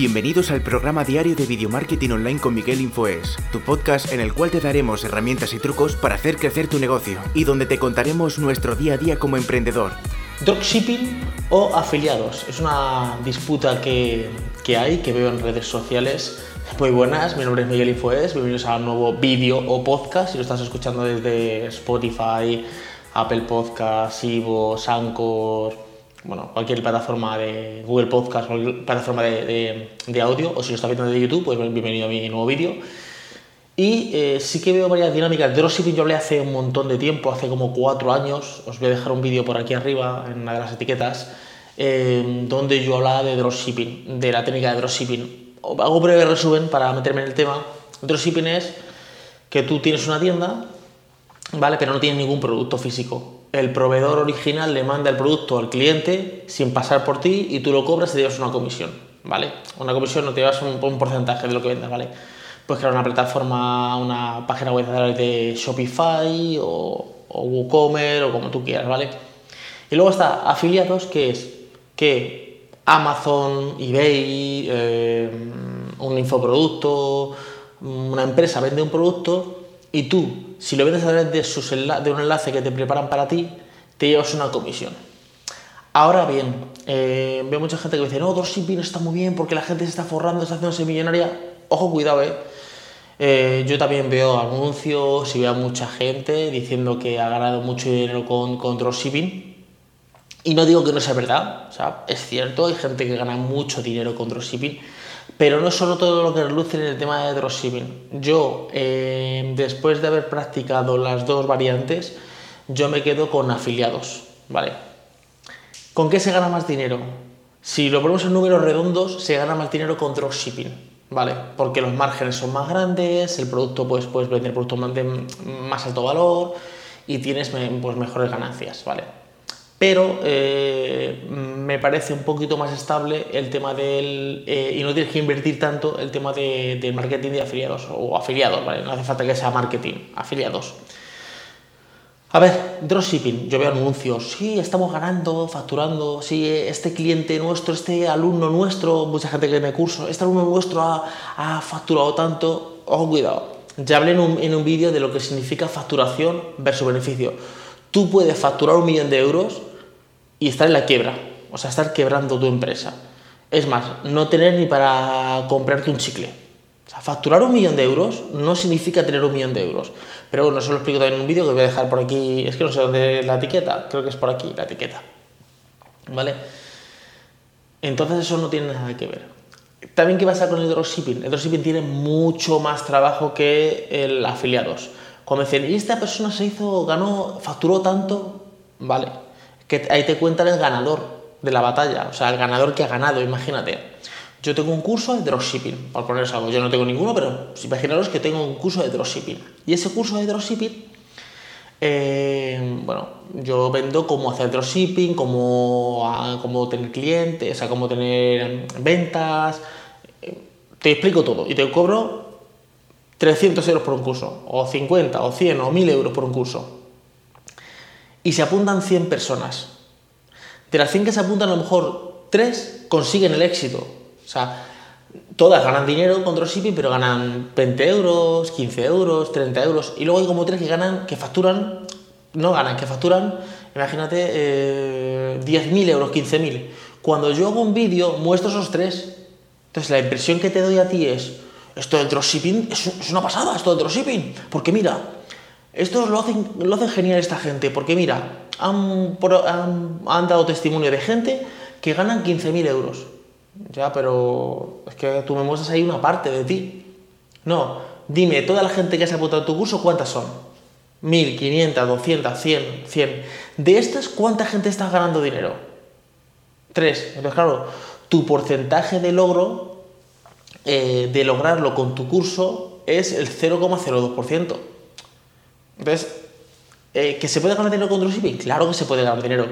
Bienvenidos al programa diario de Video Marketing Online con Miguel Infoes, tu podcast en el cual te daremos herramientas y trucos para hacer crecer tu negocio y donde te contaremos nuestro día a día como emprendedor. Dropshipping o afiliados. Es una disputa que, que hay, que veo en redes sociales. Muy buenas, mi nombre es Miguel Infoes, bienvenidos a un nuevo vídeo o podcast. Si lo estás escuchando desde Spotify, Apple Podcasts, Ivo, Anchor, bueno, cualquier plataforma de Google Podcast, cualquier plataforma de, audio, o si lo estás viendo de YouTube, pues bienvenido a mi nuevo vídeo. Y eh, sí que veo varias dinámicas. Dropshipping yo hablé hace un montón de tiempo, hace como cuatro años. Os voy a dejar un vídeo por aquí arriba, en una de las etiquetas, eh, donde yo hablaba de dropshipping, de la técnica de dropshipping. Hago breve resumen para meterme en el tema. Dropshipping es que tú tienes una tienda, ¿vale? Pero no tienes ningún producto físico el proveedor original le manda el producto al cliente sin pasar por ti y tú lo cobras y te llevas una comisión, ¿vale? Una comisión no te llevas un, porcentaje de lo que vendas, ¿vale? Puedes crear una plataforma, una página web de Shopify o, WooCommerce o como tú quieras, ¿vale? Y luego está afiliados, que es que Amazon, eBay, eh, un infoproducto, una empresa vende un producto y tú, si lo vendes a través de, de un enlace que te preparan para ti, te llevas una comisión. Ahora bien, eh, veo mucha gente que dice, no, dropshipping está muy bien porque la gente se está forrando, está haciéndose millonaria. Ojo, cuidado, eh. eh. yo también veo anuncios y veo a mucha gente diciendo que ha ganado mucho dinero con, con dropshipping. Y no digo que no sea verdad, o sea, es cierto, hay gente que gana mucho dinero con dropshipping pero no es solo todo lo que reluce en el tema de dropshipping. Yo, eh, después de haber practicado las dos variantes, yo me quedo con afiliados, ¿vale? ¿Con qué se gana más dinero? Si lo ponemos en números redondos, se gana más dinero con dropshipping, ¿vale? Porque los márgenes son más grandes, el producto pues, puedes vender productos de más alto valor y tienes pues, mejores ganancias, ¿vale? Pero eh, me parece un poquito más estable el tema del... Eh, y no tienes que invertir tanto el tema de, marketing de afiliados o afiliados, ¿vale? No hace falta que sea marketing, afiliados. A ver, dropshipping, yo veo anuncios, sí, estamos ganando, facturando, sí, este cliente nuestro, este alumno nuestro, mucha gente que me curso, este alumno nuestro ha, facturado tanto, ojo, cuidado. Ya hablé en un, en un vídeo de lo que significa facturación versus beneficio. Tú puedes facturar un millón de euros y estar en la quiebra, o sea, estar quebrando tu empresa. Es más, no tener ni para comprarte un chicle. O sea, facturar un millón de euros no significa tener un millón de euros. Pero bueno, eso lo explico también en un vídeo que voy a dejar por aquí. Es que no sé dónde la etiqueta, creo que es por aquí la etiqueta. ¿Vale? Entonces eso no tiene nada que ver. También, ¿qué pasa con el dropshipping? El dropshipping tiene mucho más trabajo que el afiliados. Cuando dicen, y esta persona se hizo, ganó, facturó tanto, vale, que ahí te cuentan el ganador de la batalla, o sea, el ganador que ha ganado, imagínate. Yo tengo un curso de dropshipping, por poneros algo, yo no tengo ninguno, pero imaginaros que tengo un curso de dropshipping. Y ese curso de dropshipping, eh, bueno, yo vendo cómo hacer dropshipping, cómo, cómo tener clientes, o sea, cómo tener ventas, te explico todo y te cobro 300 euros por un curso, o 50, o 100, o 1000 euros por un curso y se apuntan 100 personas. De las 100 que se apuntan, a lo mejor 3 consiguen el éxito. O sea, todas ganan dinero con dropshipping, pero ganan 20 euros, 15 euros, 30 euros. Y luego hay como 3 que ganan, que facturan, no ganan, que facturan, imagínate, eh, 10.000 euros, 15.000. Cuando yo hago un vídeo, muestro esos 3. Entonces, la impresión que te doy a ti es, esto del dropshipping es, es una pasada, esto del dropshipping. Porque mira, esto lo hacen, lo hacen genial esta gente, porque mira, han, dado testimonio de gente que ganan 15.000 euros. Ya, pero es que tú me muestras ahí una parte de ti. No, dime, toda la gente que se ha apuntado a tu curso, ¿cuántas son? 1.500, 200, 100, 100. De estas, ¿cuánta gente está ganando dinero? Tres. Entonces, claro, tu porcentaje de logro, eh, de lograrlo con tu curso, es el 0,02%. Entonces, eh, ¿que se puede ganar dinero con dropshipping? Claro que se puede ganar dinero,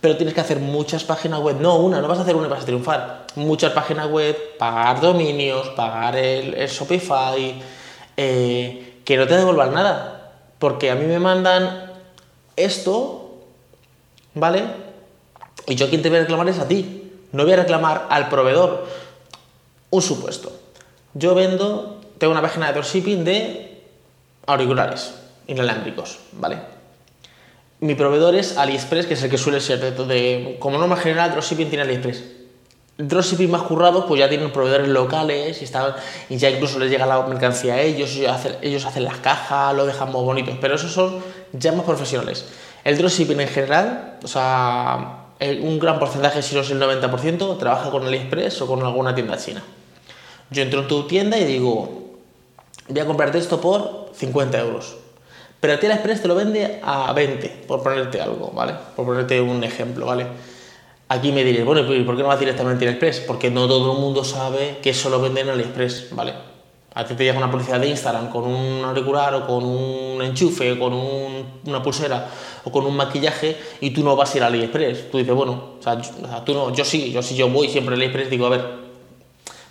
pero tienes que hacer muchas páginas web, no una, no vas a hacer una y vas a triunfar. Muchas páginas web, pagar dominios, pagar el, Shopify, eh, que no te devuelvan nada, porque a mí me mandan esto, ¿vale? Y yo quien te voy a reclamar es a ti, no voy a reclamar al proveedor. un supuesto. Yo vendo, tengo una página de dropshipping de auriculares inalámbricos, ¿vale? Mi proveedor es AliExpress, que es el que suele ser de, de como norma general, dropshipping tiene AliExpress. Dropshipping más currados, pues ya tienen proveedores locales y, están, y ya incluso les llega la mercancía a ellos, ellos hacen, las cajas, lo dejan muy bonitos, pero esos son ya más profesionales. El dropshipping en general, o sea, un gran porcentaje, si no es el 90%, trabaja con AliExpress o con alguna tienda china. Yo entro en tu tienda y digo, voy a comprarte esto por 50 euros. Pero a ti AliExpress te lo vende a 20, por ponerte algo, ¿vale? Por ponerte un ejemplo, ¿vale? Aquí me diréis, bueno, ¿y por qué no vas directamente a AliExpress? Porque no todo el mundo sabe que eso lo venden en AliExpress, ¿vale? A ti te llega una publicidad de Instagram con un auricular o con un enchufe o con una pulsera o con un maquillaje y tú no vas a ir a AliExpress. Tú dices, bueno, o sea, tú no, yo sí, yo sí, yo voy siempre a AliExpress digo, a ver,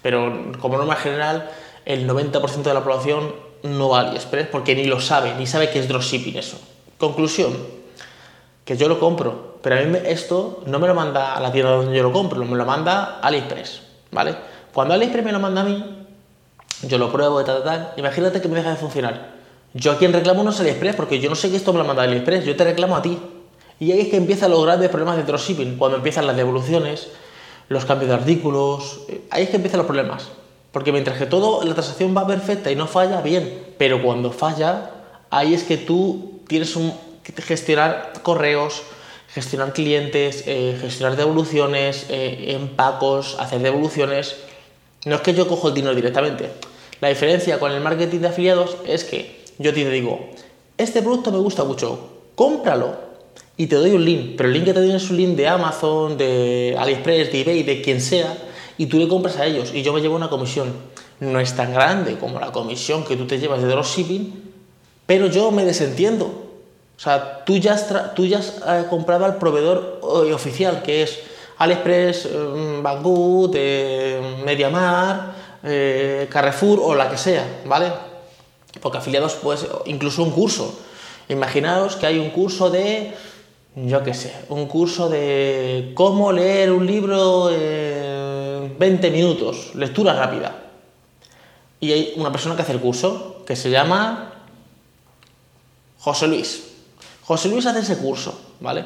pero como norma general, el 90% de la población no va a AliExpress porque ni lo sabe, ni sabe que es dropshipping eso. Conclusión, que yo lo compro, pero a mí esto no me lo manda a la tienda donde yo lo compro, me lo manda AliExpress, ¿vale? Cuando AliExpress me lo manda a mí, yo lo pruebo y tal, tal, imagínate que me deja de funcionar. Yo a quien reclamo no es AliExpress, porque yo no sé que esto me lo manda AliExpress, yo te reclamo a ti. Y ahí es que empiezan los grandes problemas de dropshipping, cuando empiezan las devoluciones, los cambios de artículos, eh, ahí es que empiezan los problemas. Porque mientras que todo, la transacción va perfecta y no falla, bien, pero cuando falla, ahí es que tú tienes que gestionar correos, gestionar clientes, eh, gestionar devoluciones, eh, empacos, hacer devoluciones. No es que yo cojo el dinero directamente. La diferencia con el marketing de afiliados es que yo te digo, este producto me gusta mucho, cómpralo y te doy un link, pero el link que te doy es un link de Amazon, de AliExpress, de eBay, de quien sea, y tú le compras a ellos y yo me llevo una comisión. No es tan grande como la comisión que tú te llevas de dropshipping, pero yo me desentiendo. O sea, tú ya has, tú ya has eh, comprado al proveedor eh, oficial, que es AliExpress, eh, Banggood, MediaMar, Carrefour o la que sea, ¿vale? Porque afiliados, pues, incluso un curso. Imaginaos que hay un curso de, yo qué sé, un curso de cómo leer un libro en 20 minutos, lectura rápida. Y hay una persona que hace el curso, que se llama José Luis. José Luis hace ese curso, ¿vale?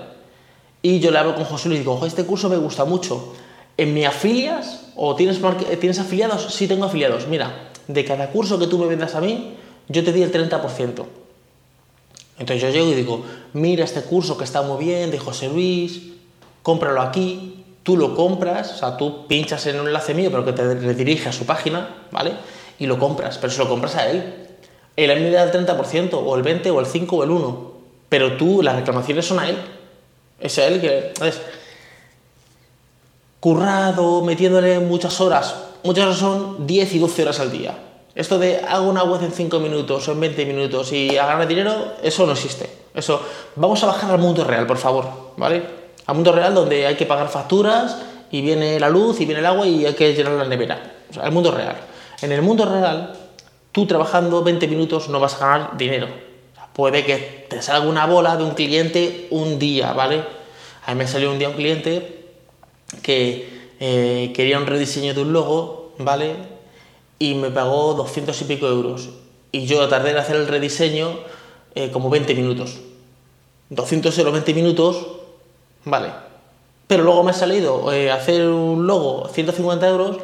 Y yo le hablo con José Luis y digo, este curso me gusta mucho. ¿En mi afilias? ¿O tienes, tienes afiliados? Sí, tengo afiliados. Mira, de cada curso que tú me vendas a mí, yo te di el 30%. Entonces yo llego y digo, mira este curso que está muy bien de José Luis, cómpralo aquí, tú lo compras, o sea, tú pinchas en un enlace mío, pero que te redirige a su página, ¿vale? Y lo compras, pero se lo compras a él. Él me da el 30%, o el 20%, o el 5%, o el 1%. Pero tú, las reclamaciones son a él. Es a él que... ¿sabes? Currado, metiéndole muchas horas. Muchas horas son 10 y 12 horas al día. Esto de hago una web en 5 minutos o en 20 minutos y a ganar dinero, eso no existe. Eso, vamos a bajar al mundo real, por favor, ¿vale? Al mundo real donde hay que pagar facturas y viene la luz y viene el agua y hay que llenar la nevera. O sea, mundo real. En el mundo real, tú trabajando 20 minutos no vas a ganar dinero. puede que te salga una bola de un cliente un día, ¿vale? A mí me salió un día un cliente que eh, quería un rediseño de un logo, ¿vale? y me pagó 200 y pico euros. Y yo tardé en hacer el rediseño eh, como 20 minutos. 200 euros 20 minutos, vale. Pero luego me ha salido eh, hacer un logo 150 euros,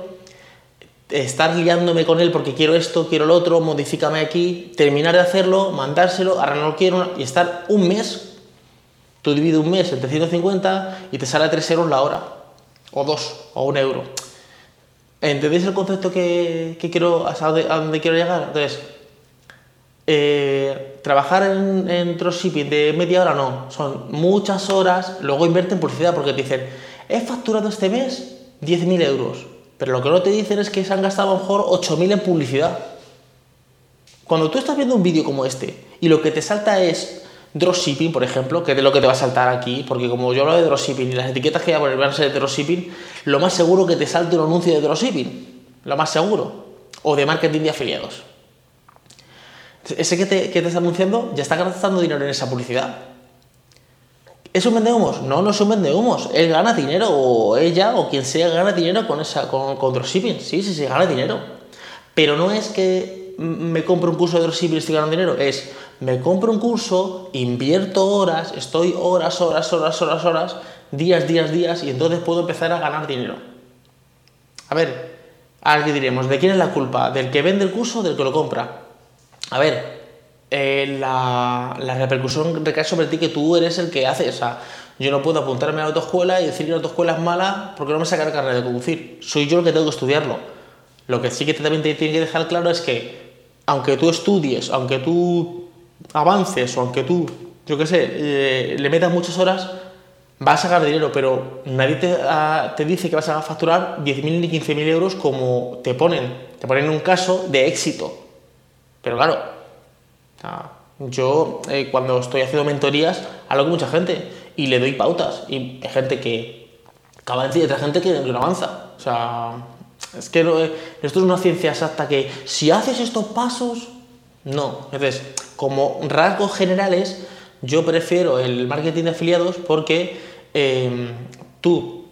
estar guiándome con él porque quiero esto, quiero lo otro, modifícame aquí, terminar de hacerlo, mandárselo, ahora no lo quiero, y estar un mes, tú divides un mes entre 150 y te sale a 3 euros la hora, o 2, o 1 euro. ¿Entendéis el concepto que, quiero, a dónde, quiero llegar? Entonces, eh, trabajar en, dropshipping de media hora no, son muchas horas, luego invierte en publicidad porque te dicen, he facturado este mes 10.000 euros, pero lo que no te dicen es que se han gastado a lo mejor 8.000 en publicidad. Cuando tú estás viendo un vídeo como este y lo que te salta es dropshipping, por ejemplo, que es lo que te va a saltar aquí, porque como yo hablo de dropshipping y las etiquetas que voy a poner van a ser de dropshipping, lo más seguro que te salte un anuncio de dropshipping, lo más seguro, o de marketing de afiliados. Ese que te, que te está anunciando ya está gastando dinero en esa publicidad. ¿Es un vendehumos? No, no es un vendehumos. Él gana dinero, o ella, o quien sea, gana dinero con, esa, con, con dropshipping. Sí, sí, sí, gana dinero. Pero no es que me compro un curso de dropshipping y estoy ganando dinero. Es, me compro un curso, invierto horas, estoy horas, horas, horas, horas, horas, días, días, días, y entonces puedo empezar a ganar dinero. A ver, qué diremos, ¿de quién es la culpa? ¿Del que vende el curso o del que lo compra? A ver, eh, la, la, repercusión recae sobre ti que tú eres el que hace. O sea, yo no puedo apuntarme a la autoescuela y decir que la autoescuela es mala porque no me saca la carrera de conducir. Soy yo el que tengo que estudiarlo. Lo que sí que también te tiene que dejar claro es que, aunque tú estudies, aunque tú avances o aunque tú, yo qué sé, eh, le metas muchas horas, vas a sacar dinero, pero nadie te, a, te dice que vas a facturar 10.000 ni 15.000 euros como te ponen. Te ponen un caso de éxito. Pero claro, yo eh, cuando estoy haciendo mentorías hablo con mucha gente y le doy pautas. Y hay gente que de decir y otra gente que no avanza. O sea, es que no, esto es una ciencia exacta que si haces estos pasos, no. Entonces, como rasgos generales, yo prefiero el marketing de afiliados porque eh, tú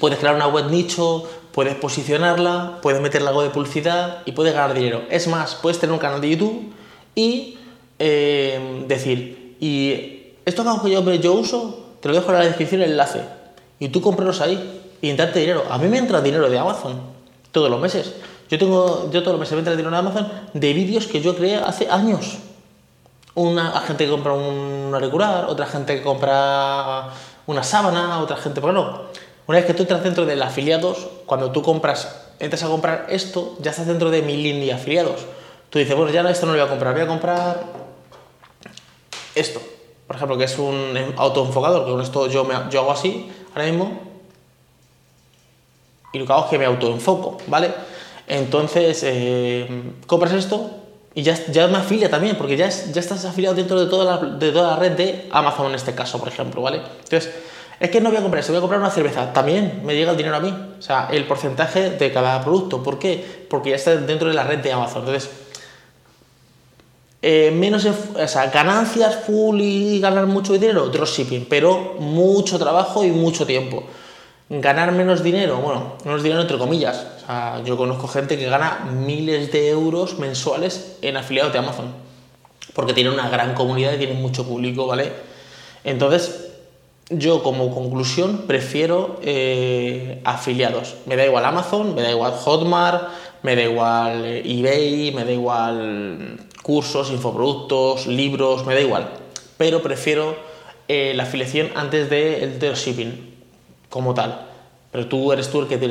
puedes crear una web nicho, puedes posicionarla, puedes meterle algo de publicidad y puedes ganar dinero. Es más, puedes tener un canal de YouTube y eh, decir, y estos que yo, yo uso, te lo dejo en la descripción el enlace, y tú cómpralos ahí y entrarte dinero. A mí me entra dinero de Amazon todos los meses. Yo tengo, yo todos los meses me entra dinero de Amazon de vídeos que yo creé hace años. Una gente que compra un auricular, otra gente que compra una sábana, otra gente, bueno, una vez que tú entras dentro de los afiliados, cuando tú compras, entras a comprar esto, ya estás dentro de mi línea de afiliados. Tú dices, bueno, ya esto no lo voy a comprar, voy a comprar esto, por ejemplo, que es un autoenfocador, que con esto yo, me, yo hago así, ahora mismo, y lo que hago es que me autoenfoco, ¿vale? Entonces, eh, compras esto y ya, ya me afilia también, porque ya, ya estás afiliado dentro de toda, la, de toda la red de Amazon en este caso, por ejemplo, ¿vale? Entonces, es que no voy a comprar esto, voy a comprar una cerveza, también me llega el dinero a mí, o sea, el porcentaje de cada producto, ¿por qué? Porque ya está dentro de la red de Amazon, entonces eh, menos o sea, ganancias full y ganar mucho dinero, dropshipping, pero mucho trabajo y mucho tiempo. Ganar menos dinero, bueno, menos dinero entre comillas. O sea, yo conozco gente que gana miles de euros mensuales en afiliados de Amazon, porque tiene una gran comunidad y tiene mucho público, ¿vale? Entonces, yo como conclusión prefiero eh, afiliados. Me da igual Amazon, me da igual Hotmart, me da igual eh, eBay, me da igual cursos, infoproductos, libros, me da igual. Pero prefiero eh, la afiliación antes del de dropshipping como tal. Pero tú eres tú el que tienes